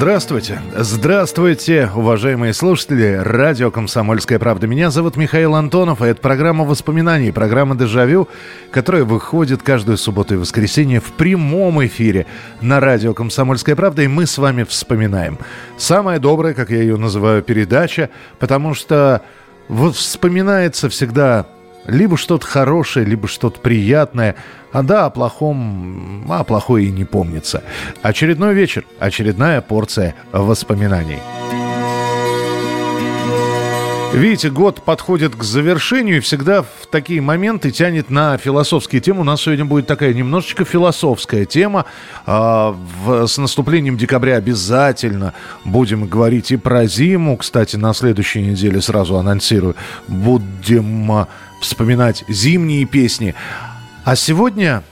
Здравствуйте. Здравствуйте, уважаемые слушатели. Радио «Комсомольская правда». Меня зовут Михаил Антонов, и это программа воспоминаний, программа «Дежавю», которая выходит каждую субботу и воскресенье в прямом эфире на радио «Комсомольская правда», и мы с вами вспоминаем. Самая добрая, как я ее называю, передача, потому что вспоминается всегда либо что-то хорошее, либо что-то приятное. А да, о плохом, а плохое и не помнится. Очередной вечер, очередная порция воспоминаний. Видите, год подходит к завершению, и всегда в такие моменты тянет на философские темы. У нас сегодня будет такая немножечко философская тема. А, в, с наступлением декабря обязательно будем говорить и про зиму. Кстати, на следующей неделе сразу анонсирую. Будем а, вспоминать зимние песни. А сегодня,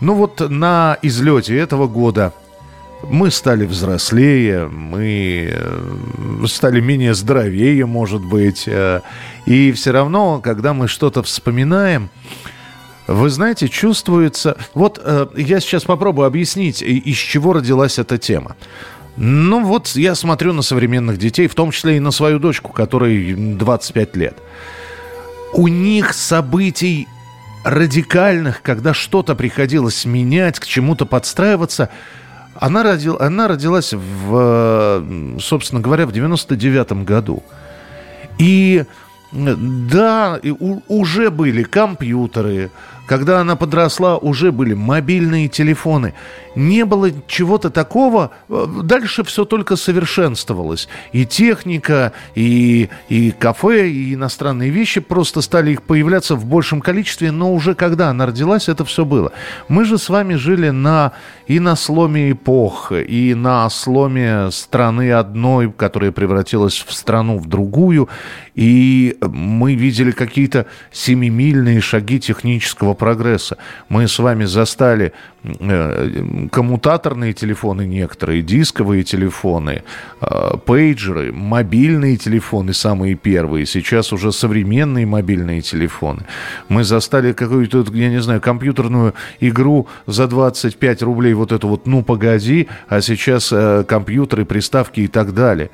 ну вот на излете этого года мы стали взрослее, мы э, стали менее здоровее, может быть. Э, и все равно, когда мы что-то вспоминаем, вы знаете, чувствуется... Вот э, я сейчас попробую объяснить, из чего родилась эта тема. Ну вот я смотрю на современных детей, в том числе и на свою дочку, которой 25 лет у них событий радикальных, когда что-то приходилось менять, к чему-то подстраиваться, она, родил, она родилась, в, собственно говоря, в 99-м году. И да, и у, уже были компьютеры, когда она подросла, уже были мобильные телефоны. Не было чего-то такого. Э, дальше все только совершенствовалось. И техника, и, и кафе, и иностранные вещи просто стали их появляться в большем количестве. Но уже когда она родилась, это все было. Мы же с вами жили на, и на сломе эпох, и на сломе страны одной, которая превратилась в страну в другую. И мы видели какие-то семимильные шаги технического прогресса. Мы с вами застали э, коммутаторные телефоны некоторые, дисковые телефоны, э, пейджеры, мобильные телефоны самые первые, сейчас уже современные мобильные телефоны. Мы застали какую-то, я не знаю, компьютерную игру за 25 рублей, вот эту вот «Ну, погоди», а сейчас э, компьютеры, приставки и так далее.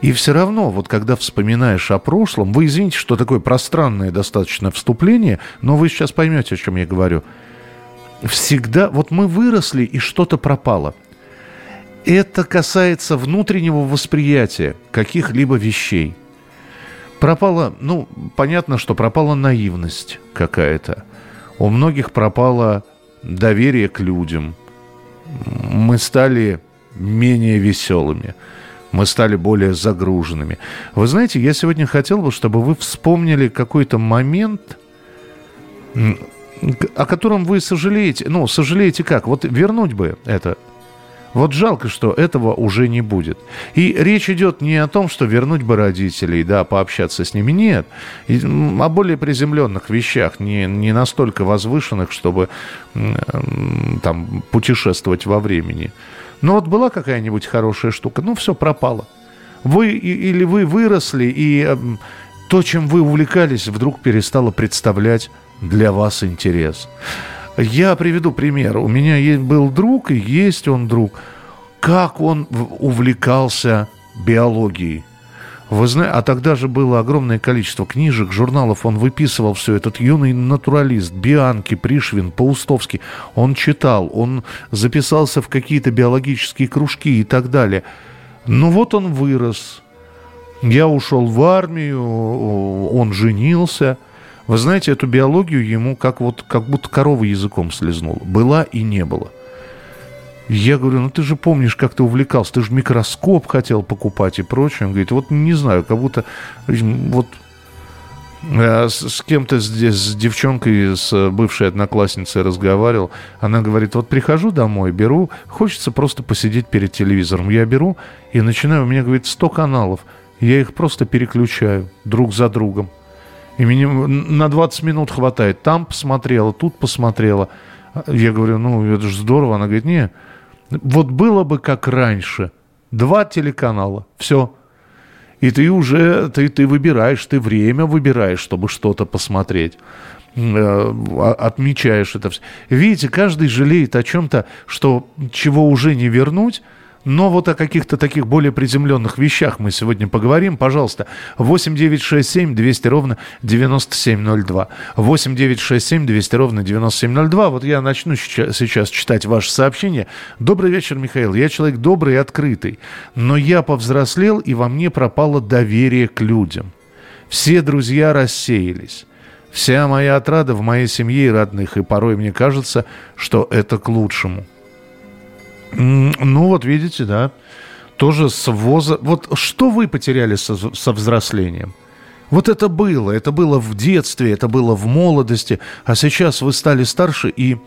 И все равно, вот когда вспоминаешь о прошлом, вы извините, что такое пространное достаточно вступление, но вы сейчас поймете, о чем я говорю. Всегда, вот мы выросли, и что-то пропало. Это касается внутреннего восприятия каких-либо вещей. Пропала, ну, понятно, что пропала наивность какая-то. У многих пропало доверие к людям. Мы стали менее веселыми мы стали более загруженными. Вы знаете, я сегодня хотел бы, чтобы вы вспомнили какой-то момент, о котором вы сожалеете. Ну, сожалеете как? Вот вернуть бы это. Вот жалко, что этого уже не будет. И речь идет не о том, что вернуть бы родителей, да, пообщаться с ними. Нет. О более приземленных вещах, не, не настолько возвышенных, чтобы там путешествовать во времени. Но вот была какая-нибудь хорошая штука, ну все пропало. Вы или вы выросли, и э, то, чем вы увлекались, вдруг перестало представлять для вас интерес. Я приведу пример. У меня был друг, и есть он друг. Как он увлекался биологией. Вы знаете, а тогда же было огромное количество книжек, журналов, он выписывал все. Этот юный натуралист, Бианки, Пришвин, Паустовский, он читал, он записался в какие-то биологические кружки и так далее. Ну вот он вырос. Я ушел в армию, он женился. Вы знаете, эту биологию ему как, вот, как будто корова языком слезнула. Была и не было. Я говорю, ну ты же помнишь, как ты увлекался, ты же микроскоп хотел покупать и прочее. Он говорит, вот не знаю, как будто вот Э, с, кем-то здесь, с девчонкой, с бывшей одноклассницей разговаривал. Она говорит, вот прихожу домой, беру, хочется просто посидеть перед телевизором. Я беру и начинаю, у меня, говорит, 100 каналов. Я их просто переключаю друг за другом. И мне на 20 минут хватает. Там посмотрела, тут посмотрела. Я говорю, ну, это же здорово. Она говорит, не, вот было бы как раньше. Два телеканала, все. И ты уже, ты, ты выбираешь, ты время выбираешь, чтобы что-то посмотреть э, отмечаешь это все. Видите, каждый жалеет о чем-то, что чего уже не вернуть, но вот о каких-то таких более приземленных вещах мы сегодня поговорим. Пожалуйста, 8 9 6 7 200 ровно 9702. 8 9 6 7 200 ровно 9702. Вот я начну сейчас читать ваши сообщения. Добрый вечер, Михаил. Я человек добрый и открытый. Но я повзрослел, и во мне пропало доверие к людям. Все друзья рассеялись. Вся моя отрада в моей семье и родных, и порой мне кажется, что это к лучшему. Ну, вот видите, да. Тоже с воза... Вот что вы потеряли со, со взрослением? Вот это было, это было в детстве, это было в молодости, а сейчас вы стали старше и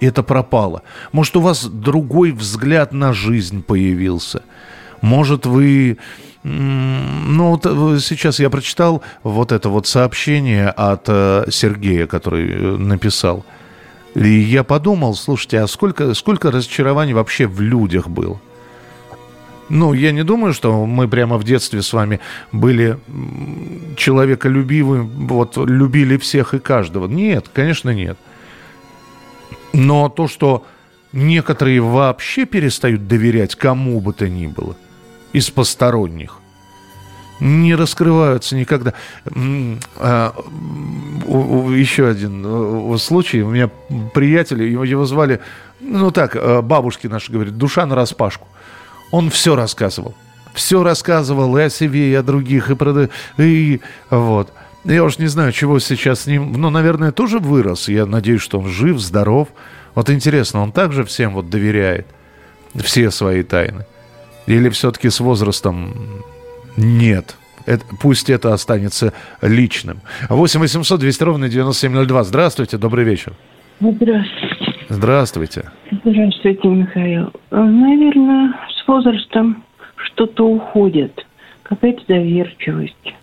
это пропало. Может, у вас другой взгляд на жизнь появился. Может, вы... Ну, вот э, сейчас я прочитал вот это вот сообщение от э, Сергея, который э, написал – и я подумал, слушайте, а сколько, сколько разочарований вообще в людях было? Ну, я не думаю, что мы прямо в детстве с вами были человеколюбивы, вот любили всех и каждого. Нет, конечно, нет. Но то, что некоторые вообще перестают доверять кому бы то ни было из посторонних, не раскрываются никогда. А, еще один случай. У меня приятель, его звали, ну так, э, бабушки наши говорят, душа на распашку. Он все рассказывал. Все рассказывал и о себе, и о других, и про... И вот. Я уж не знаю, чего сейчас с ним... Ну, наверное, тоже вырос. Я надеюсь, что он жив, здоров. Вот интересно, он также всем вот доверяет все свои тайны? Или все-таки с возрастом нет. Это, пусть это останется личным. 8 800 200 ровно 9702. Здравствуйте, добрый вечер. Здравствуйте. Здравствуйте. Здравствуйте, Михаил. Наверное, с возрастом что-то уходит. Какая-то доверчивость.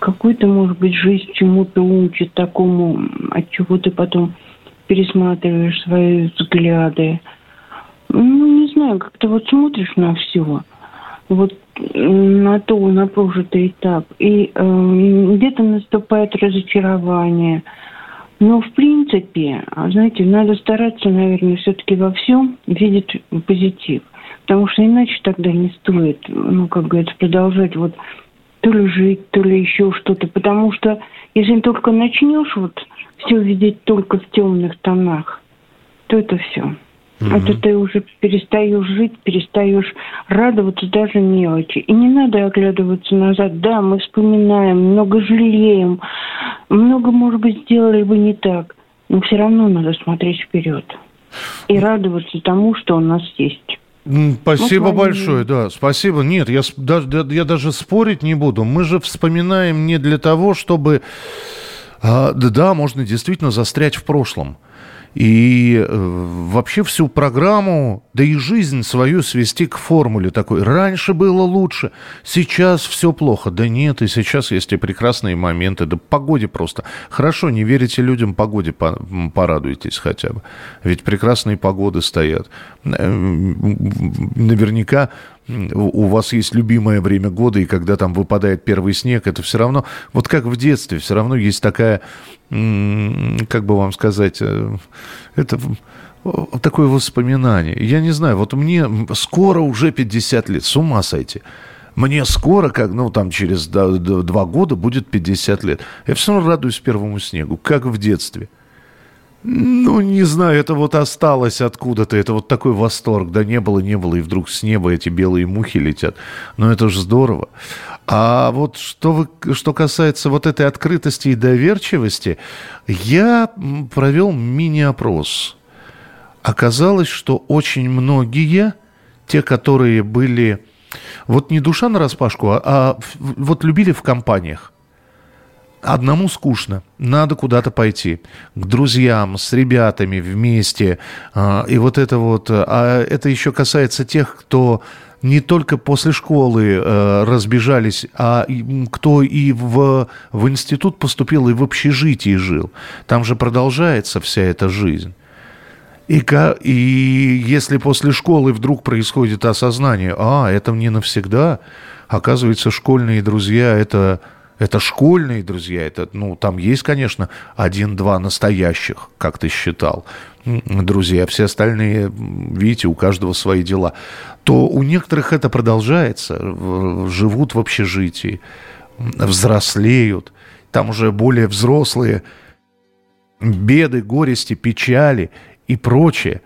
Какой-то, может быть, жизнь чему-то учит такому, от чего ты потом пересматриваешь свои взгляды. Ну, не знаю, как-то вот смотришь на все. Вот на то, на прожитый этап. И э, где-то наступает разочарование. Но, в принципе, знаете, надо стараться, наверное, все-таки во всем видеть позитив. Потому что иначе тогда не стоит, ну, как говорится, продолжать вот то ли жить, то ли еще что-то. Потому что если только начнешь вот все видеть только в темных тонах, то это все. Угу. Это ты уже перестаешь жить, перестаешь радоваться даже мелочи. И не надо оглядываться назад. Да, мы вспоминаем, много жалеем, много, может быть, сделали бы не так. Но все равно надо смотреть вперед. И радоваться тому, что у нас есть. Спасибо вот большое, да, спасибо. Нет, я, я даже спорить не буду. Мы же вспоминаем не для того, чтобы... А, да, можно действительно застрять в прошлом и э, вообще всю программу, да и жизнь свою свести к формуле такой. Раньше было лучше, сейчас все плохо. Да нет, и сейчас есть и прекрасные моменты. Да погоде просто. Хорошо, не верите людям, погоде порадуйтесь хотя бы. Ведь прекрасные погоды стоят. Наверняка у вас есть любимое время года, и когда там выпадает первый снег, это все равно, вот как в детстве, все равно есть такая, как бы вам сказать, э, это такое воспоминание. Я не знаю, вот мне скоро уже 50 лет, с ума сойти. Мне скоро, как, ну, там, через два года будет 50 лет. Я все равно радуюсь первому снегу, как в детстве. Ну, не знаю, это вот осталось откуда-то. Это вот такой восторг. Да не было, не было, и вдруг с неба эти белые мухи летят. Но это же здорово. А вот что, вы, что касается вот этой открытости и доверчивости, я провел мини-опрос. Оказалось, что очень многие, те, которые были, вот не душа на распашку, а, а вот любили в компаниях Одному скучно, надо куда-то пойти, к друзьям, с ребятами вместе. А, и вот это вот, а это еще касается тех, кто не только после школы э, разбежались, а кто и в, в институт поступил, и в общежитии жил. Там же продолжается вся эта жизнь. И, и если после школы вдруг происходит осознание, а, это не навсегда, оказывается, школьные друзья это это школьные друзья, это, ну, там есть, конечно, один-два настоящих, как ты считал, друзья, все остальные, видите, у каждого свои дела, то у некоторых это продолжается, живут в общежитии, взрослеют, там уже более взрослые беды, горести, печали и прочее.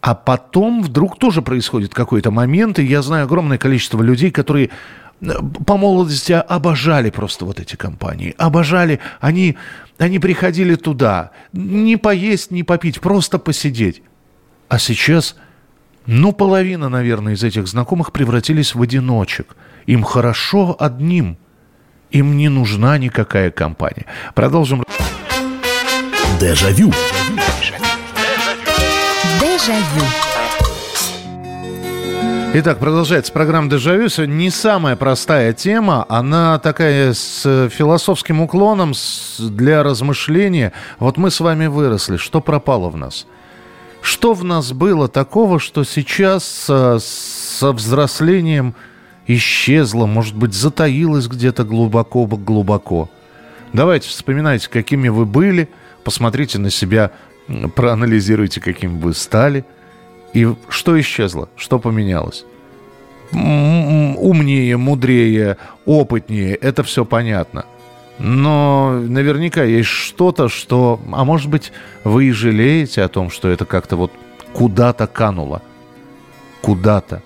А потом вдруг тоже происходит какой-то момент, и я знаю огромное количество людей, которые по молодости обожали просто вот эти компании. Обожали. Они, они приходили туда. Не поесть, не попить, просто посидеть. А сейчас, ну, половина, наверное, из этих знакомых превратились в одиночек. Им хорошо одним. Им не нужна никакая компания. Продолжим. Дежавю. Дежавю. Итак, продолжается программа «Дежавю». Сегодня не самая простая тема. Она такая с философским уклоном, для размышления. Вот мы с вами выросли. Что пропало в нас? Что в нас было такого, что сейчас со, со взрослением исчезло, может быть, затаилось где-то глубоко-глубоко? Давайте вспоминайте, какими вы были, посмотрите на себя, проанализируйте, каким вы стали – и что исчезло? Что поменялось? Умнее, мудрее, опытнее, это все понятно. Но наверняка есть что-то, что... А может быть, вы и жалеете о том, что это как-то вот куда-то кануло. Куда-то.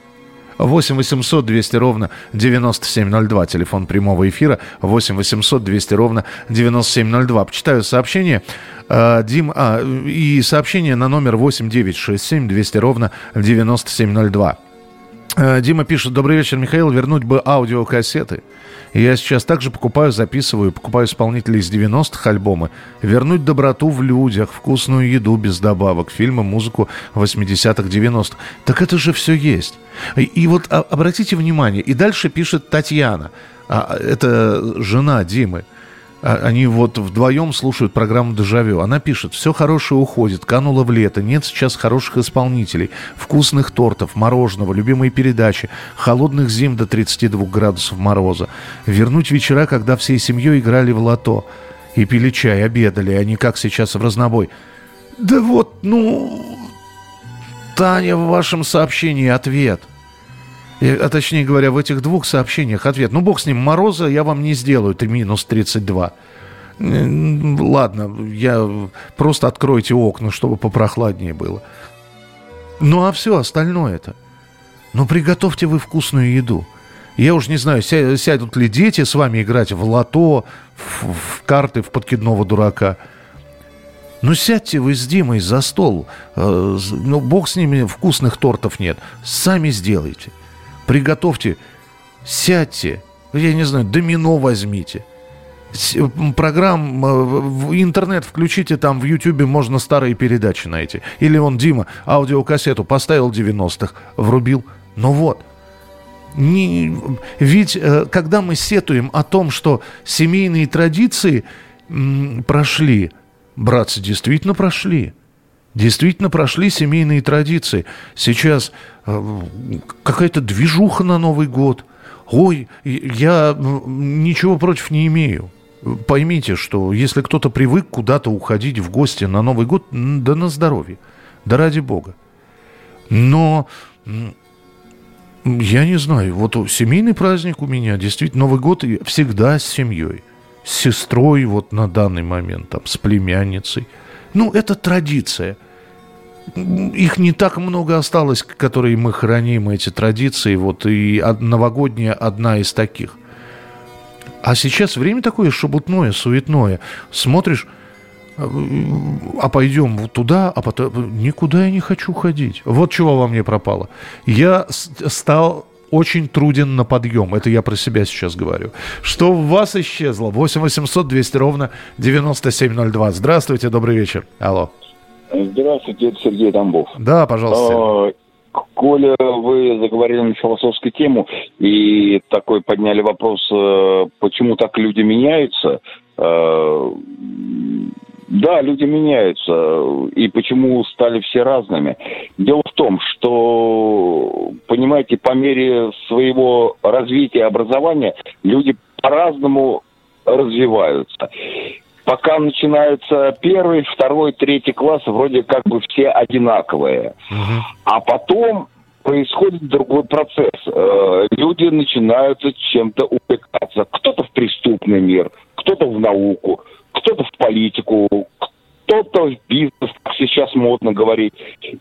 8 800 200 ровно 9702, телефон прямого эфира, 8 800 200 ровно 9702. Почитаю сообщение. А, Дим, а, и сообщение на номер 8 967 200 ровно 9702. А, Дима пишет, добрый вечер, Михаил, вернуть бы аудиокассеты. Я сейчас также покупаю, записываю, покупаю исполнителей из 90-х альбомы. Вернуть доброту в людях, вкусную еду без добавок, фильмы, музыку 80-х, 90-х. Так это же все есть. И, и вот а, обратите внимание, и дальше пишет Татьяна, а, это жена Димы. А, они вот вдвоем слушают программу «Дежавю». Она пишет, все хорошее уходит, кануло в лето, нет сейчас хороших исполнителей, вкусных тортов, мороженого, любимые передачи, холодных зим до 32 градусов мороза. Вернуть вечера, когда всей семьей играли в лото и пили чай, обедали, а не как сейчас в разнобой. Да вот, ну, Таня, в вашем сообщении ответ. А точнее говоря, в этих двух сообщениях ответ. Ну, бог с ним, мороза я вам не сделаю, ты минус 32. Ладно, я просто откройте окна, чтобы попрохладнее было. Ну, а все остальное это. Ну, приготовьте вы вкусную еду. Я уж не знаю, сядут ли дети с вами играть в лото, в, в карты, в подкидного дурака. Ну, сядьте вы с Димой за стол. Э, ну, бог с ними, вкусных тортов нет. Сами сделайте приготовьте, сядьте, я не знаю, домино возьмите. Программ, э, интернет включите, там в Ютьюбе можно старые передачи найти. Или он, Дима, аудиокассету поставил 90-х, врубил. Ну вот. Не, ведь э, когда мы сетуем о том, что семейные традиции прошли, братцы, действительно прошли. Действительно прошли семейные традиции. Сейчас э, какая-то движуха на Новый год. Ой, я ничего против не имею. Поймите, что если кто-то привык куда-то уходить в гости на Новый год, да на здоровье, да ради бога. Но я не знаю, вот семейный праздник у меня, действительно, Новый год всегда с семьей, с сестрой вот на данный момент, там, с племянницей – ну, это традиция. Их не так много осталось, которые мы храним, эти традиции. Вот и новогодняя одна из таких. А сейчас время такое шебутное, суетное. Смотришь, а пойдем туда, а потом никуда я не хочу ходить. Вот чего во мне пропало. Я стал очень труден на подъем. Это я про себя сейчас говорю. Что в вас исчезло? 8 800 200 ровно 9702. Здравствуйте, добрый вечер. Алло. Здравствуйте, это Сергей Тамбов. Да, пожалуйста. А, Коля, вы заговорили на философскую тему и такой подняли вопрос, э, почему так люди меняются. Да, люди меняются. И почему стали все разными? Дело в том, что, понимаете, по мере своего развития образования люди по-разному развиваются. Пока начинается первый, второй, третий класс, вроде как бы все одинаковые. А потом происходит другой процесс. Э, люди начинают чем-то увлекаться. Кто-то в преступный мир, кто-то в науку, кто-то в политику, кто-то в бизнес, как сейчас модно говорить.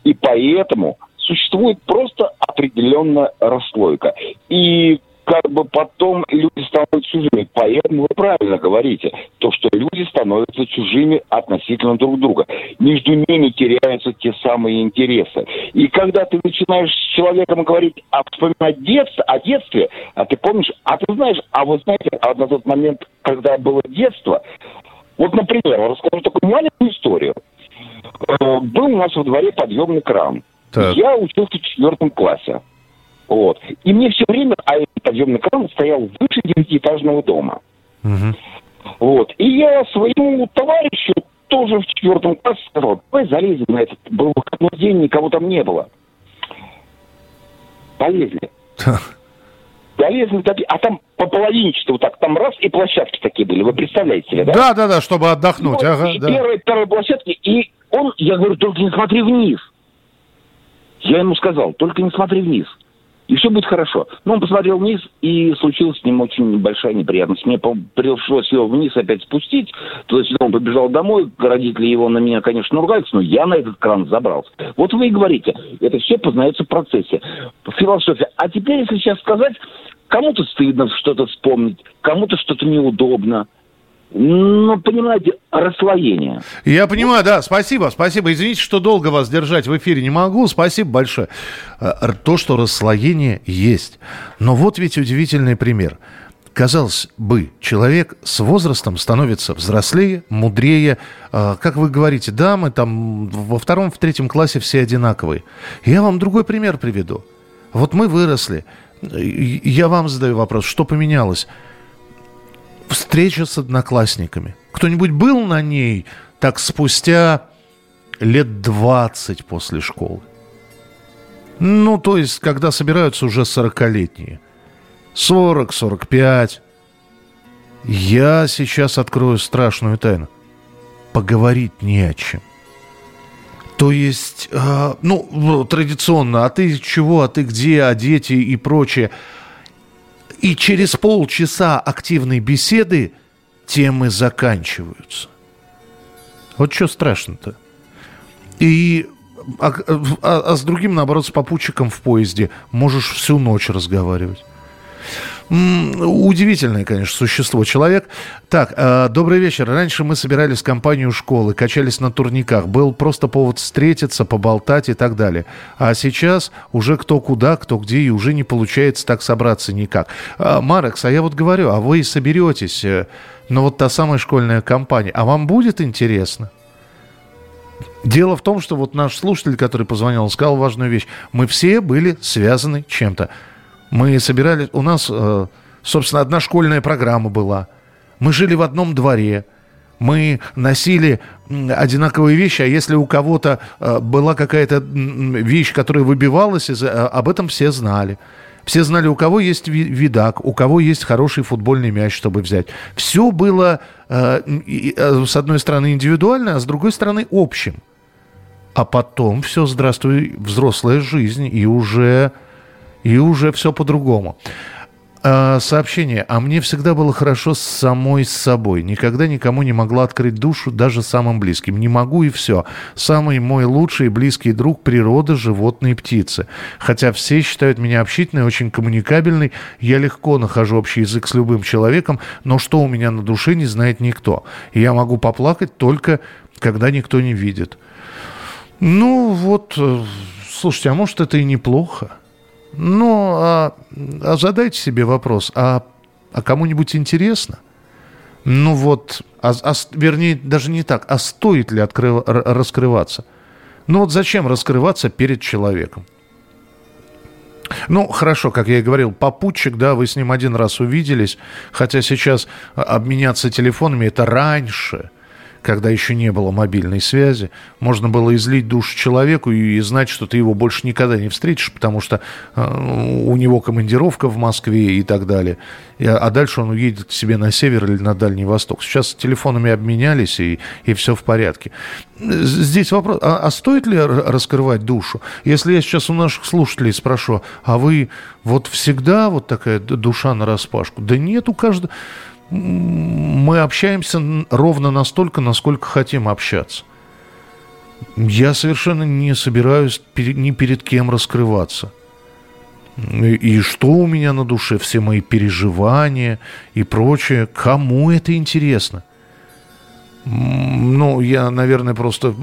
И поэтому существует просто определенная расслойка. И как бы потом люди становятся чужими. Поэтому вы правильно говорите, то, что люди становятся чужими относительно друг друга. Между ними теряются те самые интересы. И когда ты начинаешь с человеком говорить, а вспоминать детство, о детстве, а ты помнишь, а ты знаешь, а вы знаете, а на тот момент, когда было детство, вот, например, расскажу такую маленькую историю. Э, был у нас во дворе подъемный кран. Так. Я учился в четвертом классе. Вот. И мне все время, а этот подъемный кран стоял выше девятиэтажного дома. Угу. Вот. И я своему товарищу тоже в четвертом классе сказал, давай залезем на этот. Был выходной день, никого там не было. Полезли. Залезли, а там по половинчатому вот так, там раз, и площадки такие были, вы представляете себе, да? Да, да, да, чтобы отдохнуть, вот, ага, и да. Первая, вторая площадки, и он, я говорю, только не смотри вниз. Я ему сказал, только не смотри вниз и все будет хорошо. Но он посмотрел вниз, и случилась с ним очень большая неприятность. Мне пришлось его вниз опять спустить, то есть он побежал домой, родители его на меня, конечно, ругаются, но я на этот кран забрался. Вот вы и говорите, это все познается в процессе. Философия. А теперь, если сейчас сказать, кому-то стыдно что-то вспомнить, кому-то что-то неудобно – ну, понимаете, расслоение. Я понимаю, да, спасибо, спасибо. Извините, что долго вас держать в эфире не могу. Спасибо большое. Э, то, что расслоение есть. Но вот ведь удивительный пример. Казалось бы, человек с возрастом становится взрослее, мудрее. Э, как вы говорите, да, мы там во втором, в третьем классе все одинаковые. Я вам другой пример приведу. Вот мы выросли. Я вам задаю вопрос, что поменялось? встреча с одноклассниками. Кто-нибудь был на ней так спустя лет 20 после школы? Ну, то есть, когда собираются уже 40-летние. 40, 45. Я сейчас открою страшную тайну. Поговорить не о чем. То есть, э, ну, традиционно, а ты чего, а ты где, а дети и прочее – и через полчаса активной беседы темы заканчиваются. Вот что страшно-то. И а, а, а с другим, наоборот, с попутчиком в поезде можешь всю ночь разговаривать. Удивительное, конечно, существо человек. Так, э, добрый вечер. Раньше мы собирались в компанию школы, качались на турниках. Был просто повод встретиться, поболтать и так далее. А сейчас уже кто куда, кто где, и уже не получается так собраться никак. Э, Марекс, а я вот говорю, а вы соберетесь, э, ну вот та самая школьная компания, а вам будет интересно? Дело в том, что вот наш слушатель, который позвонил, сказал важную вещь. Мы все были связаны чем-то. Мы собирали... У нас, э, собственно, одна школьная программа была. Мы жили в одном дворе. Мы носили одинаковые вещи, а если у кого-то э, была какая-то вещь, которая выбивалась, э, об этом все знали. Все знали, у кого есть видак, у кого есть хороший футбольный мяч, чтобы взять. Все было, с одной стороны, индивидуально, а с другой стороны, общим. А потом все, здравствуй, взрослая жизнь, и уже и уже все по-другому. А, сообщение. А мне всегда было хорошо с самой с собой. Никогда никому не могла открыть душу, даже самым близким. Не могу и все. Самый мой лучший и близкий друг – природа, животные, птицы. Хотя все считают меня общительной, очень коммуникабельной. Я легко нахожу общий язык с любым человеком, но что у меня на душе, не знает никто. И я могу поплакать только, когда никто не видит. Ну вот, э, слушайте, а может это и неплохо? Ну, а, а задайте себе вопрос, а, а кому-нибудь интересно? Ну вот, а, а, вернее, даже не так, а стоит ли открыв, раскрываться? Ну вот зачем раскрываться перед человеком? Ну, хорошо, как я и говорил, попутчик, да, вы с ним один раз увиделись, хотя сейчас обменяться телефонами это раньше – когда еще не было мобильной связи, можно было излить душу человеку и знать, что ты его больше никогда не встретишь, потому что э, у него командировка в Москве и так далее. И, а дальше он уедет к себе на север или на Дальний Восток. Сейчас телефонами обменялись, и, и все в порядке. Здесь вопрос, а, а стоит ли раскрывать душу? Если я сейчас у наших слушателей спрошу, а вы вот всегда вот такая душа на распашку? Да нет, у каждого мы общаемся ровно настолько, насколько хотим общаться. Я совершенно не собираюсь ни перед кем раскрываться. И что у меня на душе, все мои переживания и прочее, кому это интересно? Ну, я, наверное, просто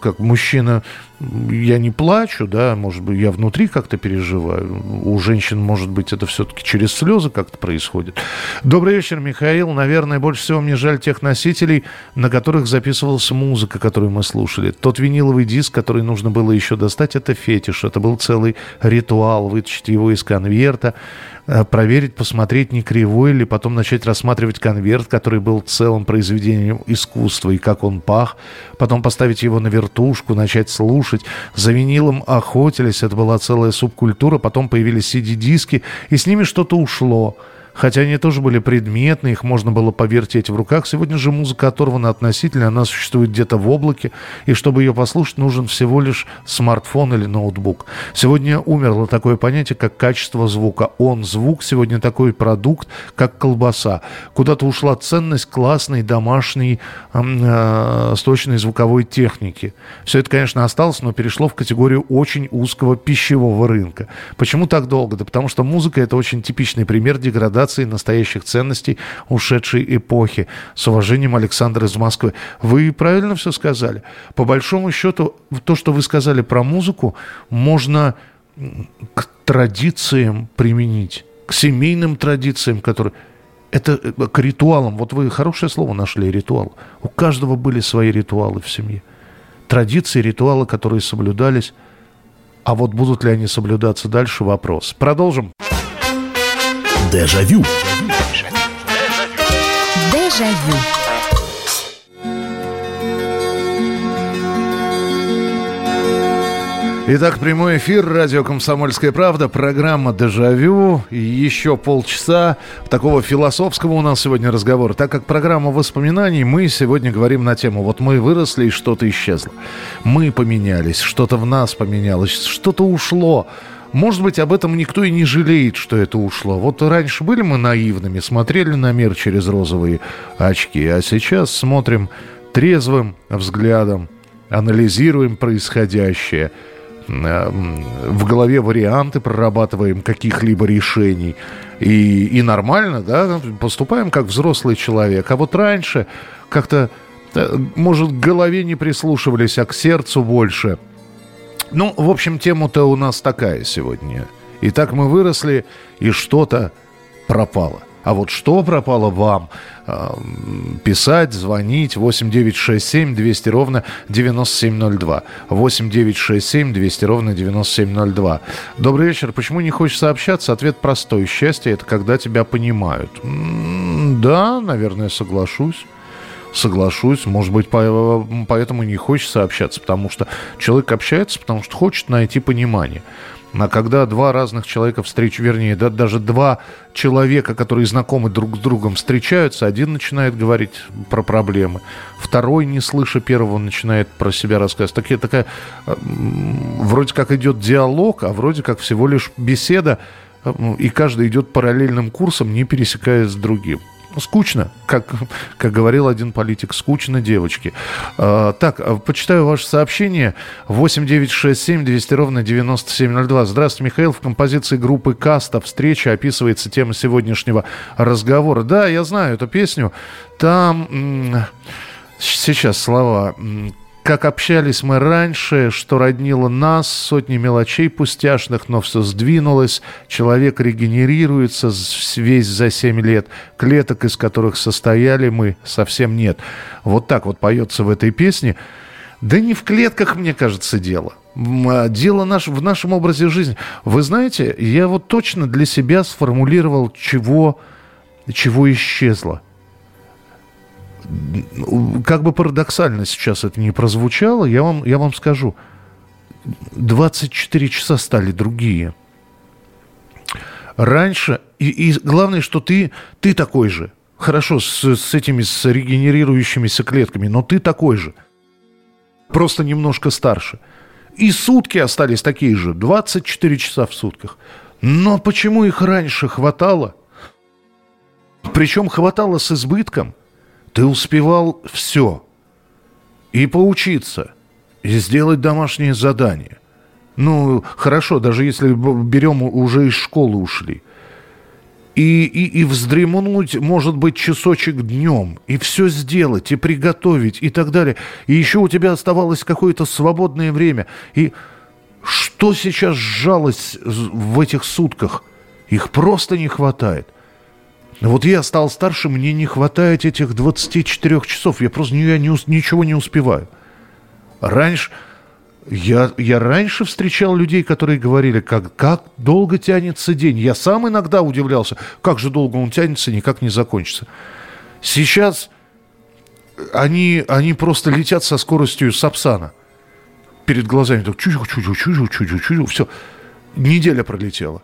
как мужчина, я не плачу, да, может быть, я внутри как-то переживаю. У женщин, может быть, это все-таки через слезы как-то происходит. Добрый вечер, Михаил. Наверное, больше всего мне жаль тех носителей, на которых записывалась музыка, которую мы слушали. Тот виниловый диск, который нужно было еще достать, это фетиш. Это был целый ритуал, вытащить его из конверта, Э, проверить, посмотреть, не кривой ли, потом начать рассматривать конверт, который был целым произведением искусства, и как он пах, потом поставить его на вертушку, начать слушать. За винилом охотились, это была целая субкультура, потом появились CD-диски, и с ними что-то ушло – хотя они тоже были предметные, их можно было повертеть в руках. Сегодня же музыка оторвана относительно, она существует где-то в облаке, и чтобы ее послушать, нужен всего лишь смартфон или ноутбук. Сегодня умерло такое понятие, как качество звука. Он, звук, сегодня такой продукт, как колбаса. Куда-то ушла ценность классной домашней э, сточной звуковой техники. Все это, конечно, осталось, но перешло в категорию очень узкого пищевого рынка. Почему так долго? Да потому что музыка – это очень типичный пример деградации реализации настоящих ценностей ушедшей эпохи. С уважением, Александр из Москвы. Вы правильно все сказали. По большому счету, то, что вы сказали про музыку, можно к традициям применить, к семейным традициям, которые... Это э, к ритуалам. Вот вы хорошее слово нашли, ритуал. У каждого были свои ритуалы в семье. Традиции, ритуалы, которые соблюдались. А вот будут ли они соблюдаться дальше, вопрос. Продолжим. Дежавю. Дежавю. Итак, прямой эфир, радио «Комсомольская правда», программа «Дежавю». И еще полчаса такого философского у нас сегодня разговора. Так как программа воспоминаний, мы сегодня говорим на тему «Вот мы выросли, и что-то исчезло». Мы поменялись, что-то в нас поменялось, что-то ушло. Может быть, об этом никто и не жалеет, что это ушло. Вот раньше были мы наивными, смотрели на мир через розовые очки, а сейчас смотрим трезвым взглядом, анализируем происходящее, в голове варианты прорабатываем каких-либо решений. И, и нормально, да, поступаем как взрослый человек. А вот раньше как-то, э, может, к голове не прислушивались, а к сердцу больше – ну, в общем, тема-то у нас такая сегодня. Итак, мы выросли, и что-то пропало. А вот что пропало вам? Писать, звонить 8967 200 ровно 9702. 8967 200 ровно 9702. Добрый вечер. Почему не хочется общаться? Ответ простой. Счастье – это когда тебя понимают. Да, наверное, соглашусь соглашусь. Может быть, поэтому не хочется общаться, потому что человек общается, потому что хочет найти понимание. А когда два разных человека встречаются, вернее, да, даже два человека, которые знакомы друг с другом, встречаются, один начинает говорить про проблемы, второй, не слыша первого, начинает про себя рассказывать. Такие, такая, вроде как идет диалог, а вроде как всего лишь беседа, и каждый идет параллельным курсом, не пересекаясь с другим. Скучно, как, как говорил один политик, скучно девочки. А, так, а, почитаю ваше сообщение. 8967 200 ровно 9702. Здравствуйте, Михаил. В композиции группы «Каста» встреча описывается тема сегодняшнего разговора. Да, я знаю эту песню. Там... Сейчас слова как общались мы раньше, что роднило нас, сотни мелочей пустяшных, но все сдвинулось, человек регенерируется весь за семь лет, клеток, из которых состояли мы, совсем нет. Вот так вот поется в этой песне. Да не в клетках, мне кажется, дело. А, дело наш, в нашем образе жизни. Вы знаете, я вот точно для себя сформулировал, чего, чего исчезло как бы парадоксально сейчас это не прозвучало, я вам, я вам скажу, 24 часа стали другие. Раньше, и, и главное, что ты, ты такой же. Хорошо, с, с этими с регенерирующимися клетками, но ты такой же. Просто немножко старше. И сутки остались такие же, 24 часа в сутках. Но почему их раньше хватало? Причем хватало с избытком – ты успевал все. И поучиться, и сделать домашнее задание. Ну, хорошо, даже если берем, уже из школы ушли. И, и, и вздремнуть, может быть, часочек днем, и все сделать, и приготовить, и так далее. И еще у тебя оставалось какое-то свободное время. И что сейчас сжалось в этих сутках? Их просто не хватает. Вот я стал старше, мне не хватает этих 24 часов. Я просто я не, ничего не успеваю. Раньше... Я, я раньше встречал людей, которые говорили, как, как долго тянется день. Я сам иногда удивлялся, как же долго он тянется, никак не закончится. Сейчас они, они просто летят со скоростью Сапсана. Перед глазами так чуть чуть чуть чуть чуть чуть все. Неделя пролетела.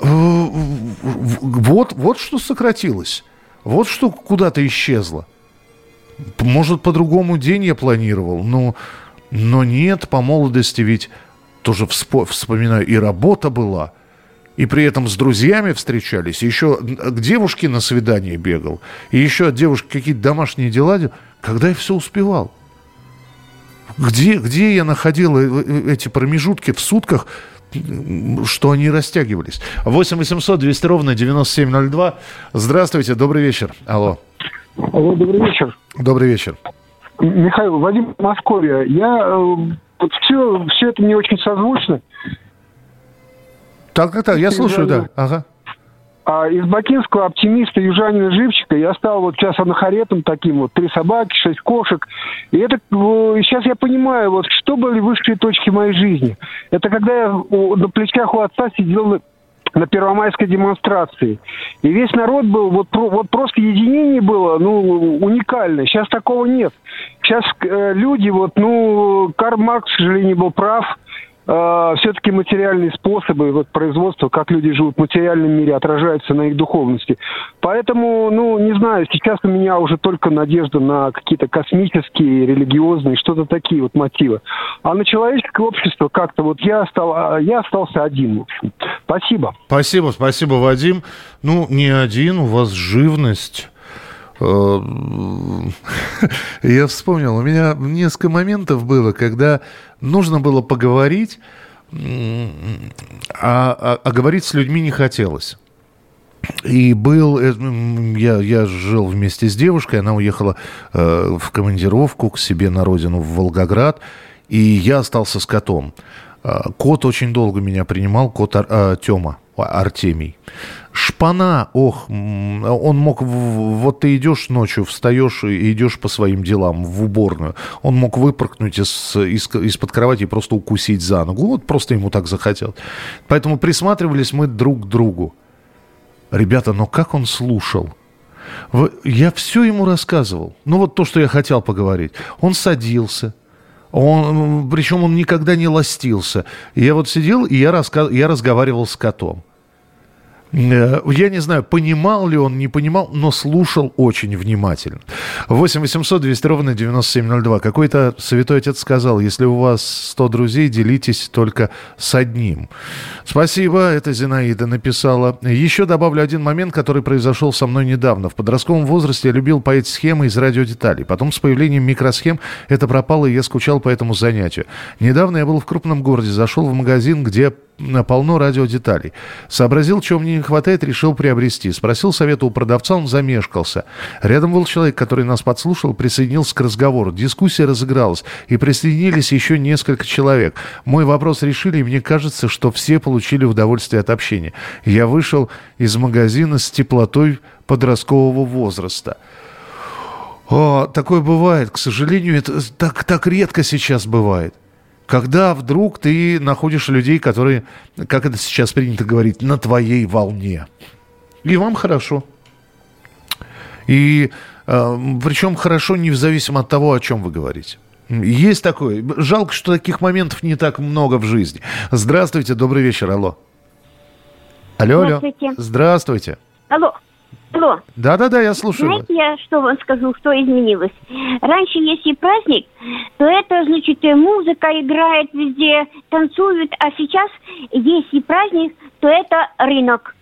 Вот, вот что сократилось. Вот что куда-то исчезло. Может, по-другому день я планировал, но, но нет, по молодости ведь тоже вспо- вспоминаю, и работа была, и при этом с друзьями встречались, еще к девушке на свидание бегал, и еще от девушки какие-то домашние дела, когда я все успевал. Где, где я находил э, э, эти промежутки в сутках что они растягивались. 8 800 200 ровно 9702. Здравствуйте, добрый вечер. Алло. Алло, добрый вечер. Добрый вечер. Михаил, Вадим Московия. Я э, вот все, все это мне очень созвучно. Так, так, так, я слушаю, да. Ага. А из бакинского оптимиста южанина Живчика я стал вот сейчас анахаретом таким вот. Три собаки, шесть кошек. И это сейчас я понимаю, вот что были высшие точки моей жизни. Это когда я на плечах у отца сидел на первомайской демонстрации. И весь народ был, вот, вот просто единение было, ну, уникальное. Сейчас такого нет. Сейчас э, люди, вот, ну, Карл Маркс, к сожалению, был прав – э, все-таки материальные способы вот, производства, как люди живут в материальном мире, отражаются на их духовности. Поэтому, ну, не знаю, сейчас у меня уже только надежда на какие-то космические, религиозные, что-то такие вот мотивы. А на человеческое общество как-то вот я, стал, я остался один, в общем. Спасибо. Спасибо, спасибо, Вадим. Ну, не один, у вас живность я вспомнил, у меня несколько моментов было, когда нужно было поговорить, а, а, а говорить с людьми не хотелось. И был, э, я, я жил вместе с девушкой, она уехала э, в командировку к себе на родину в Волгоград, и я остался с котом. А, кот очень долго меня принимал, кот а, Тёма, Артемий. Шпана, ох, он мог, вот ты идешь ночью, встаешь и идешь по своим делам в уборную, он мог выпрыгнуть из, из, из-под кровати и просто укусить за ногу, вот просто ему так захотелось. Поэтому присматривались мы друг к другу. Ребята, но как он слушал? Я все ему рассказывал. Ну вот то, что я хотел поговорить. Он садился, он, причем он никогда не ластился. Я вот сидел, и я, раска... я разговаривал с котом. Э, я не знаю, понимал ли он, не понимал, но слушал очень внимательно. 8 800 200 ровно 9702. Какой-то святой отец сказал, если у вас 100 друзей, делитесь только с одним. Спасибо, это Зинаида написала. Еще добавлю один момент, который произошел со мной недавно. В подростковом возрасте я любил поить схемы из радиодеталей. Потом с появлением микросхем это пропало, и я скучал по этому занятию. Недавно я был в крупном городе, зашел в магазин, где полно радиодеталей. Сообразил, чего мне не хватает, решил приобрести. Спросил совета у продавца, он замешкался. Рядом был человек, который нас подслушал, присоединился к разговору. Дискуссия разыгралась, и присоединились еще несколько человек. Мой вопрос решили, и мне кажется, что все получили удовольствие от общения. Я вышел из магазина с теплотой подросткового возраста. О, такое бывает, к сожалению, это так, так редко сейчас бывает. Когда вдруг ты находишь людей, которые, как это сейчас принято говорить, на твоей волне. И вам хорошо. И э, причем хорошо не в зависимости от того, о чем вы говорите. Есть такое. Жалко, что таких моментов не так много в жизни. Здравствуйте, добрый вечер, алло. Алло, алло. Здравствуйте. Здравствуйте. Алло. Алло. Да-да-да, я слушаю Знаете, я что вам скажу, что изменилось? Раньше, если праздник, то это, значит, музыка играет везде, танцуют, а сейчас, если праздник, то это рынок.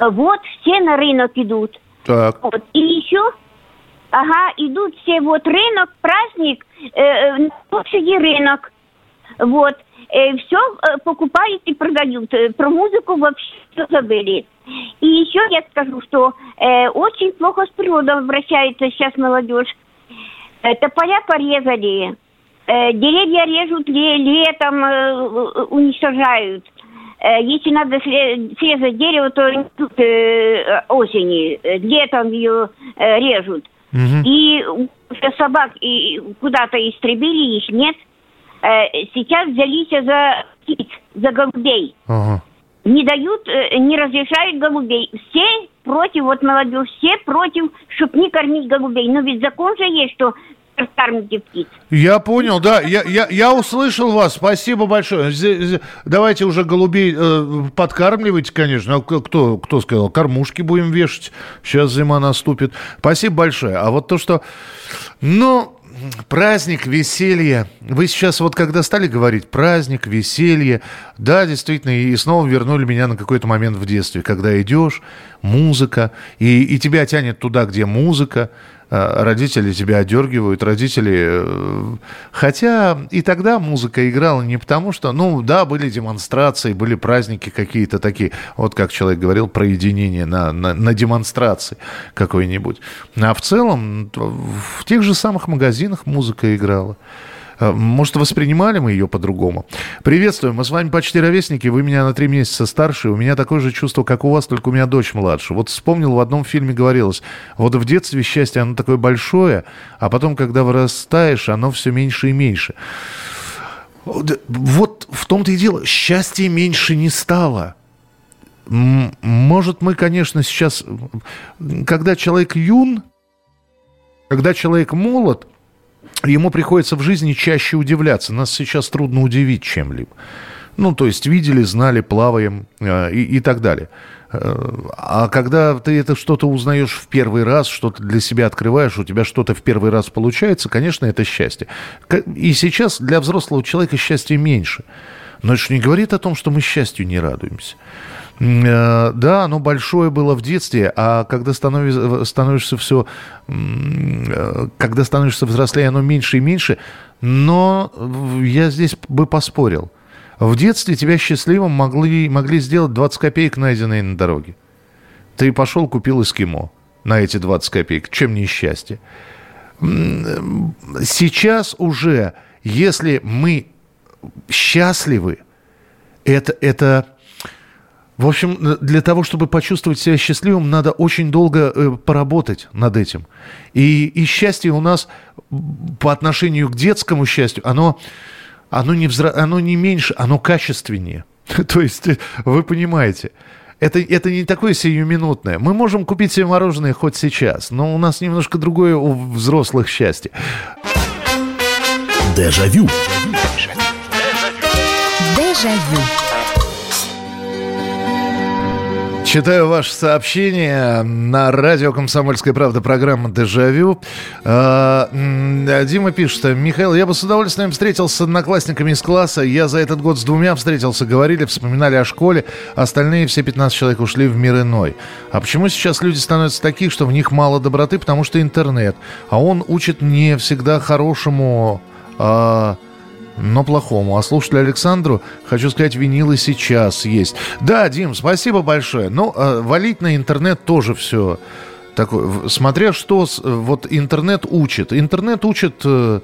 Вот, все на рынок идут. Так. Вот. И еще, ага, идут все, вот рынок, праздник, э, э на площади рынок. Вот. Э, все э, покупают и продают. Э, про музыку вообще забыли. И еще я скажу, что э, очень плохо с природой обращается сейчас молодежь. Э, тополя порезали, э, деревья режут ле, летом, э, уничтожают. Э, если надо срезать дерево, то э, осени, летом ее э, режут. Угу. И собак и куда-то истребили, их нет. Э, сейчас взялись за птиц, за голубей. Ага не дают, э, не разрешают голубей. Все против, вот молодежь, все против, чтобы не кормить голубей. Но ведь закон же есть, что кормите. Я понял, да, я, я, я услышал вас, спасибо большое. Давайте уже голубей э, подкармливайте, конечно. А кто, кто сказал, кормушки будем вешать, сейчас зима наступит. Спасибо большое. А вот то, что, ну, праздник, веселье. Вы сейчас вот когда стали говорить праздник, веселье, да, действительно, и снова вернули меня на какой-то момент в детстве, когда идешь, музыка, и, и тебя тянет туда, где музыка, родители тебя одергивают, родители... Э, хотя и тогда музыка играла не потому, что... Ну, да, были демонстрации, были праздники какие-то такие. Вот как человек говорил про единение на, на, на демонстрации какой-нибудь. А в целом в тех же самых магазинах музыка играла. Э, может, воспринимали мы ее по-другому? Приветствую, мы с вами почти ровесники, вы меня на три месяца старше, у меня такое же чувство, как у вас, только у меня дочь младше. Вот вспомнил, в одном фильме говорилось, вот в детстве счастье, оно такое большое, а потом, когда вырастаешь, оно все меньше и меньше. Вот в том-то и дело, счастья меньше не стало. Может, мы, конечно, сейчас, когда человек юн, когда человек молод, ему приходится в жизни чаще удивляться. Нас сейчас трудно удивить чем-либо. Ну, то есть видели, знали, плаваем э, и, и так далее. Э, а когда ты это что-то узнаешь в первый раз, что-то для себя открываешь, у тебя что-то в первый раз получается, конечно, это счастье. И сейчас для взрослого человека счастья меньше. Но это же не говорит о том, что мы счастью не радуемся. Э, да, оно большое было в детстве, а когда становишься, становишься все, э, когда становишься взрослее, оно меньше и меньше. Но я здесь бы поспорил. В детстве тебя счастливым могли, могли сделать 20 копеек, найденные на дороге. Ты пошел, купил эскимо на эти 20 копеек. Чем не счастье? Сейчас уже, если мы счастливы, это, это в общем, для того, чтобы почувствовать себя счастливым, надо очень долго э, поработать над этим. И, и счастье у нас по отношению к детскому счастью, оно, оно, не, взра... оно не меньше, оно качественнее. То есть, э, вы понимаете, это, это не такое сиюминутное. Мы можем купить себе мороженое хоть сейчас, но у нас немножко другое у взрослых счастье. Дежавю. Дежавю. Читаю ваше сообщение на радио «Комсомольская правда» программа «Дежавю». А, Дима пишет, Михаил, я бы с удовольствием встретился с одноклассниками из класса. Я за этот год с двумя встретился, говорили, вспоминали о школе. Остальные все 15 человек ушли в мир иной. А почему сейчас люди становятся такие, что в них мало доброты? Потому что интернет. А он учит не всегда хорошему... А, но плохому. А слушателю Александру хочу сказать, винилы сейчас есть. Да, Дим, спасибо большое. Ну, э, валить на интернет тоже все такое. Смотря что вот интернет учит. Интернет учит э,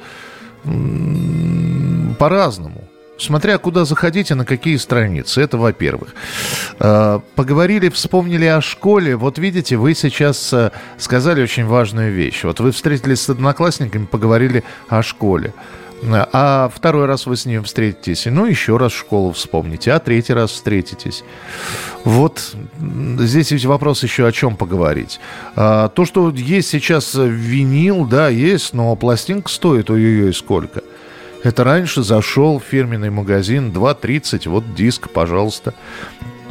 по-разному. Смотря куда заходите, на какие страницы. Это во-первых. Э, поговорили, вспомнили о школе. Вот видите, вы сейчас э, сказали очень важную вещь. Вот вы встретились с одноклассниками, поговорили о школе. А второй раз вы с ним встретитесь, ну, еще раз школу вспомните, а третий раз встретитесь. Вот здесь ведь вопрос еще о чем поговорить. А, то, что есть сейчас винил, да, есть, но пластинка стоит ее сколько? Это раньше зашел в фирменный магазин 2.30, вот диск, пожалуйста.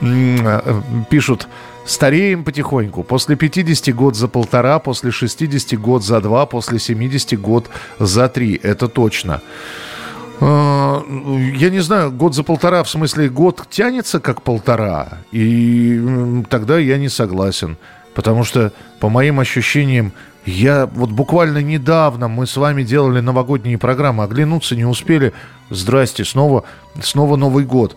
А, пишут, Стареем потихоньку. После 50 год за полтора, после 60 год за два, после 70 год за три. Это точно. А, я не знаю, год за полтора, в смысле, год тянется как полтора, и тогда я не согласен. Потому что, по моим ощущениям, я вот буквально недавно мы с вами делали новогодние программы, оглянуться не успели. Здрасте, снова, снова Новый год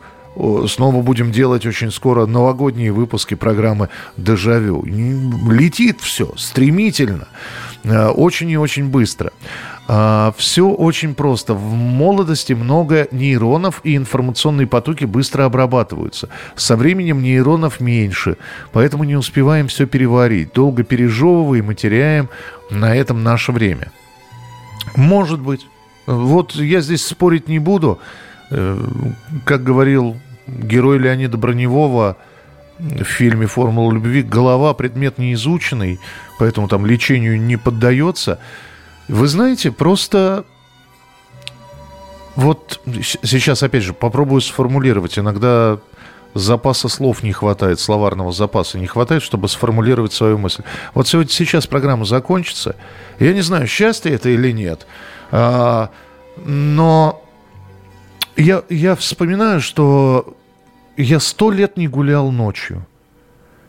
снова будем делать очень скоро новогодние выпуски программы «Дежавю». Летит все стремительно, э, очень и очень быстро. А, все очень просто. В молодости много нейронов и информационные потоки быстро обрабатываются. Со временем нейронов меньше, поэтому не успеваем все переварить. Долго пережевываем и теряем на этом наше время. Может быть. Вот я здесь спорить не буду. Э, как говорил герой Леонида Броневого в фильме «Формула любви», голова предмет неизученный, поэтому там лечению не поддается. Вы знаете, просто вот сейчас, опять же, попробую сформулировать. Иногда запаса слов не хватает, словарного запаса не хватает, чтобы сформулировать свою мысль. Вот сегодня, сейчас программа закончится. Я не знаю, счастье это или нет, а, но я, я вспоминаю, что я сто лет не гулял ночью.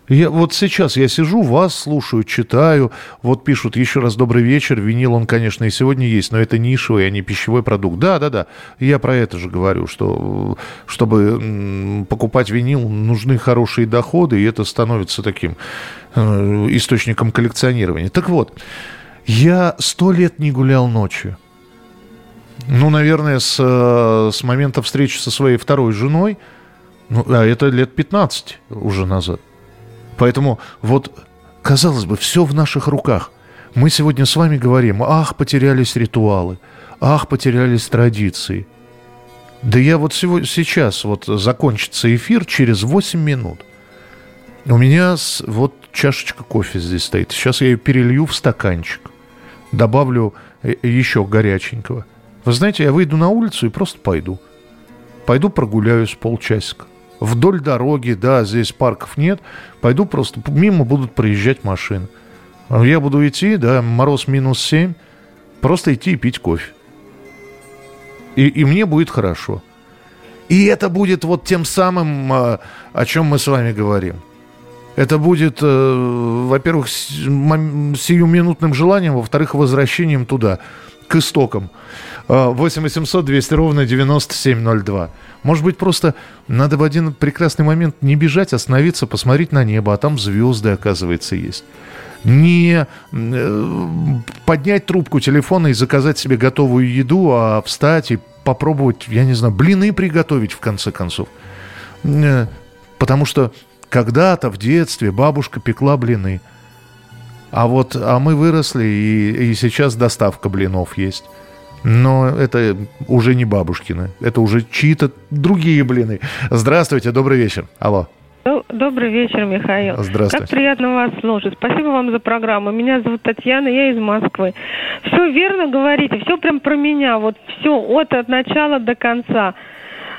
Я, вот сейчас я сижу, вас слушаю, читаю. Вот пишут еще раз добрый вечер. Винил он, конечно, и сегодня есть, но это нишевый, а не пищевой продукт. Да, да, да. Я про это же говорю, что чтобы покупать винил, нужны хорошие доходы, и это становится таким э, источником коллекционирования. Так вот, я сто лет не гулял ночью. Ну, наверное, с, э, с момента встречи со своей второй женой, ну, а это лет 15 уже назад. Поэтому вот, казалось бы, все в наших руках. Мы сегодня с вами говорим, ах, потерялись ритуалы, ах, потерялись традиции. Да я вот сегодня, сейчас, вот закончится эфир через 8 минут. У меня вот чашечка кофе здесь стоит. Сейчас я ее перелью в стаканчик. Добавлю э, еще горяченького – вы знаете, я выйду на улицу и просто пойду. Пойду прогуляюсь полчасика. Вдоль дороги, да, здесь парков нет. Пойду просто, мимо будут проезжать машины. Я буду идти, да, мороз минус 7, просто идти и пить кофе. И, и мне будет хорошо. И это будет вот тем самым, а, о чем мы с вами говорим. Это будет, э, во-первых, сиюминутным желанием, во-вторых, возвращением туда, к истокам. 8 800 200 ровно 9702. Может быть, просто надо в один прекрасный момент не бежать, остановиться, посмотреть на небо, а там звезды, оказывается, есть. Не э, поднять трубку телефона и заказать себе готовую еду, а встать и попробовать, я не знаю, блины приготовить в конце концов. Э, потому что когда-то в детстве бабушка пекла блины. А вот а мы выросли, и, и сейчас доставка блинов есть. Но это уже не бабушкины, это уже чьи-то другие блины. Здравствуйте, добрый вечер. Алло. Добрый вечер, Михаил. Здравствуйте. Как приятно вас слушать. Спасибо вам за программу. Меня зовут Татьяна, я из Москвы. Все верно говорите, все прям про меня. Вот все от, от начала до конца.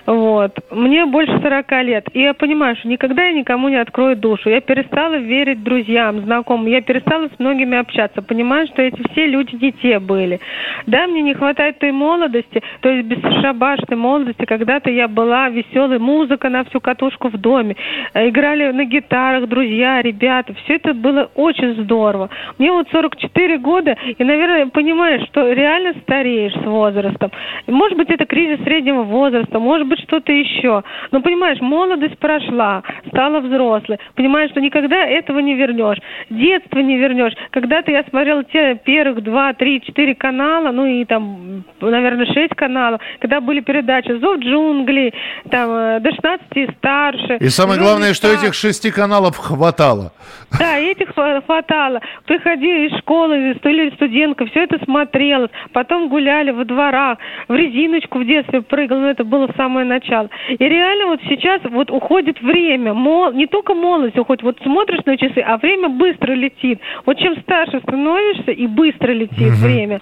Вот. Мне больше 40 лет. И я понимаю, что никогда я никому не открою душу. Я перестала верить друзьям, знакомым. Я перестала с многими общаться. Понимаю, что эти все люди не те были. Да, мне не хватает той молодости, то есть бесшабашной молодости. Когда-то я была веселой, музыка на всю катушку в доме. Играли на гитарах друзья, ребята. Все это было очень здорово. Мне вот 44 года, и, наверное, понимаешь, что реально стареешь с возрастом. Может быть, это кризис среднего возраста, может быть, что-то еще. Но, понимаешь, молодость прошла, стала взрослой. Понимаешь, что никогда этого не вернешь. Детство не вернешь. Когда-то я смотрела те первых два, три, четыре канала, ну и там, наверное, шесть каналов, когда были передачи «Зов джунглей», там, э, до 16 и старше. И самое главное, что этих шести каналов хватало. Да, этих хватало. Приходили из школы, или студентка, все это смотрелось. Потом гуляли во дворах, в резиночку в детстве прыгал, но это было самое начало. И реально вот сейчас вот уходит время, мол, не только молодость уходит, вот смотришь на часы, а время быстро летит. Вот чем старше становишься, и быстро летит угу. время.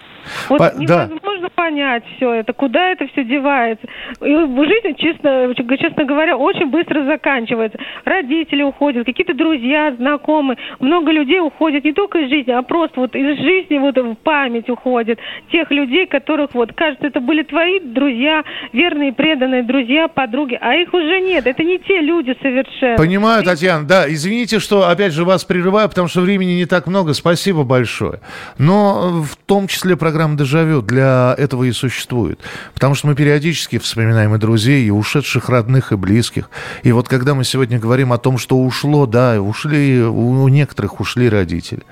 Вот По, невозможно да. понять все это, куда это все девается. И жизнь, честно, честно говоря, очень быстро заканчивается. Родители уходят, какие-то друзья, знакомые. Много людей уходят не только из жизни, а просто вот из жизни вот в память уходит. Тех людей, которых вот, кажется, это были твои друзья, верные, преданные друзья, подруги, а их уже нет. Это не те люди совершенно. Понимаю, Татьяна, да. Извините, что опять же вас прерываю, потому что времени не так много. Спасибо большое. Но в том числе программа «Дежавю» для этого и существует. Потому что мы периодически вспоминаем и друзей, и ушедших родных, и близких. И вот когда мы сегодня говорим о том, что ушло, да, ушли, у некоторых ушли родители.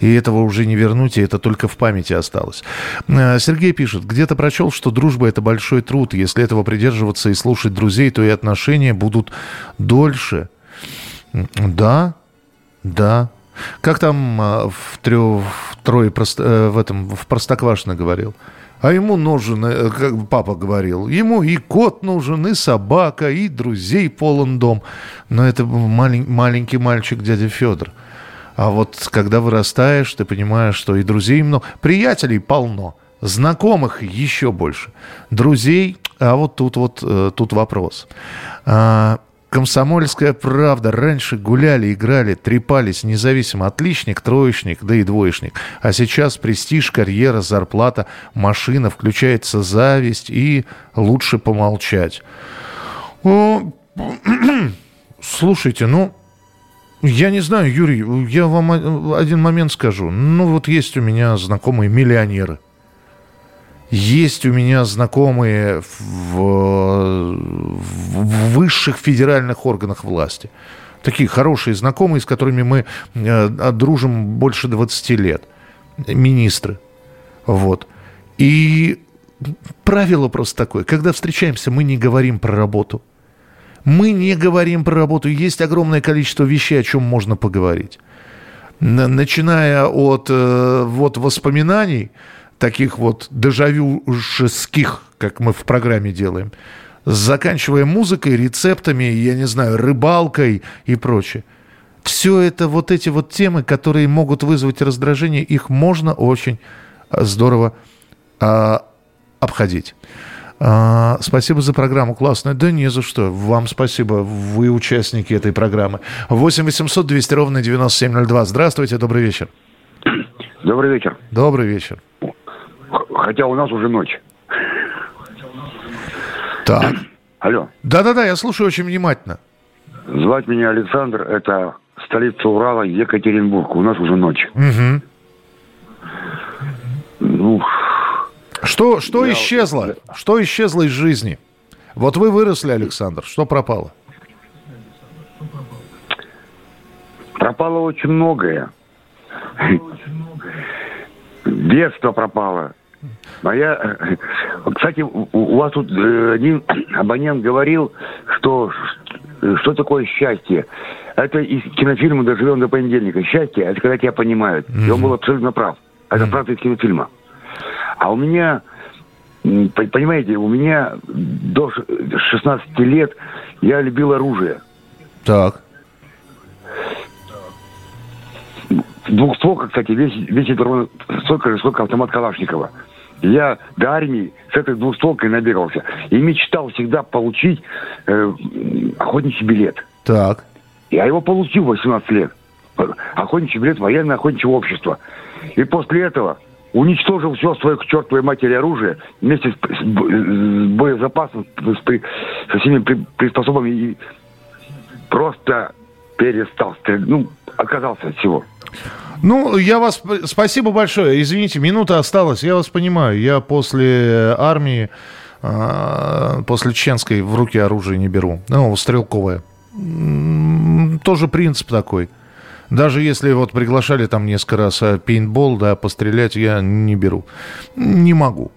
И этого уже не вернуть, и это только в памяти осталось. Э, Сергей пишет, где-то прочел, что дружба – это большой труд. Если этого придерживаться и слушать друзей, то и отношения будут дольше. Да, да. Как там э, в, трое э, в этом в Простоквашино говорил? А ему нужен, как папа говорил, ему и кот нужен, и собака, и друзей полон дом. Но это малень, маленький мальчик дядя Федор. А вот когда вырастаешь, ты понимаешь, что и друзей много, приятелей полно, знакомых еще больше, друзей, а вот тут вот э, тут вопрос. А, Комсомольская правда. Раньше гуляли, играли, трепались, независимо, отличник, троечник, да и двоечник. А сейчас престиж, карьера, зарплата, машина, включается зависть и лучше помолчать. Слушайте, ну, я не знаю, Юрий, я вам один момент скажу. Ну, вот есть у меня знакомые миллионеры. Есть у меня знакомые в, в высших федеральных органах власти. Такие хорошие знакомые, с которыми мы э, дружим больше 20 лет. Министры. Вот. И правило просто такое. Когда встречаемся, мы не говорим про работу. Мы не говорим про работу. Есть огромное количество вещей, о чем можно поговорить. Начиная от э, вот воспоминаний, таких вот дежавюшеских, как мы в программе делаем, заканчивая музыкой, рецептами, я не знаю, рыбалкой и прочее. Все это вот эти вот темы, которые могут вызвать раздражение, их можно очень э, здорово а, обходить. А, спасибо за программу, классная. Да не за что. Вам спасибо, вы участники этой программы. 8 800 200 ровно 9702. Здравствуйте, добрый вечер. Добрый вечер. Добрый вечер. Хотя у нас уже ночь. Так. Алло. Да-да-да, я слушаю очень внимательно. Звать меня Александр, это столица Урала, Екатеринбург. У нас уже ночь. Угу. Ну, что, что я... исчезло? Что исчезло из жизни? Вот вы выросли, Александр. Что пропало? Пропало очень многое. Детство пропало. Моя, кстати, у вас тут э, один абонент говорил, что что такое счастье. Это из кинофильма «Доживем до понедельника». Счастье – это когда тебя понимают. И он был абсолютно прав. Это правда из кинофильма. А у меня, понимаете, у меня до 16 лет я любил оружие. Так. Двухстволка, кстати, весит, весит ровно столько же, сколько автомат Калашникова. Я до армии с этой двустволкой набегался. И мечтал всегда получить э, охотничий билет. Так. Я его получил в 18 лет. Охотничий билет военное охотничье общество. И после этого уничтожил все свое к чертовой матери оружие вместе с, с, с боезапасом, с, при, со всеми при, приспособами и просто перестал стрелять. Ну, оказался от всего. Ну, я вас... Спасибо большое. Извините, минута осталась. Я вас понимаю. Я после армии, а, после чеченской в руки оружие не беру. Ну, стрелковое. Тоже принцип такой. Даже если вот приглашали там несколько раз а, пейнтбол, да, пострелять, я не беру. Не могу.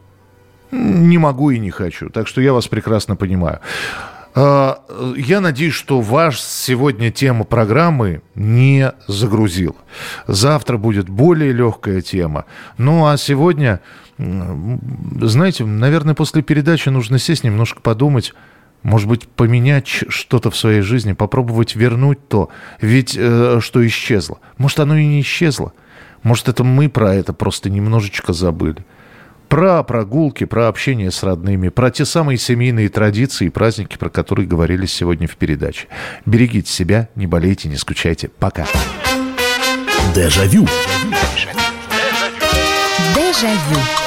Не могу и не хочу. Так что я вас прекрасно понимаю. А, я надеюсь, что ваш сегодня тема программы не загрузил. Завтра будет более легкая тема. Ну а сегодня, знаете, наверное, после передачи нужно сесть немножко подумать, может быть, поменять что-то в своей жизни, попробовать вернуть то, ведь э, что исчезло. Может, оно и не исчезло. Может, это мы про это просто немножечко забыли. Про прогулки, про общение с родными, про те самые семейные традиции и праздники, про которые говорили сегодня в передаче. Берегите себя, не болейте, не скучайте. Пока. Дежавю. Дежавю.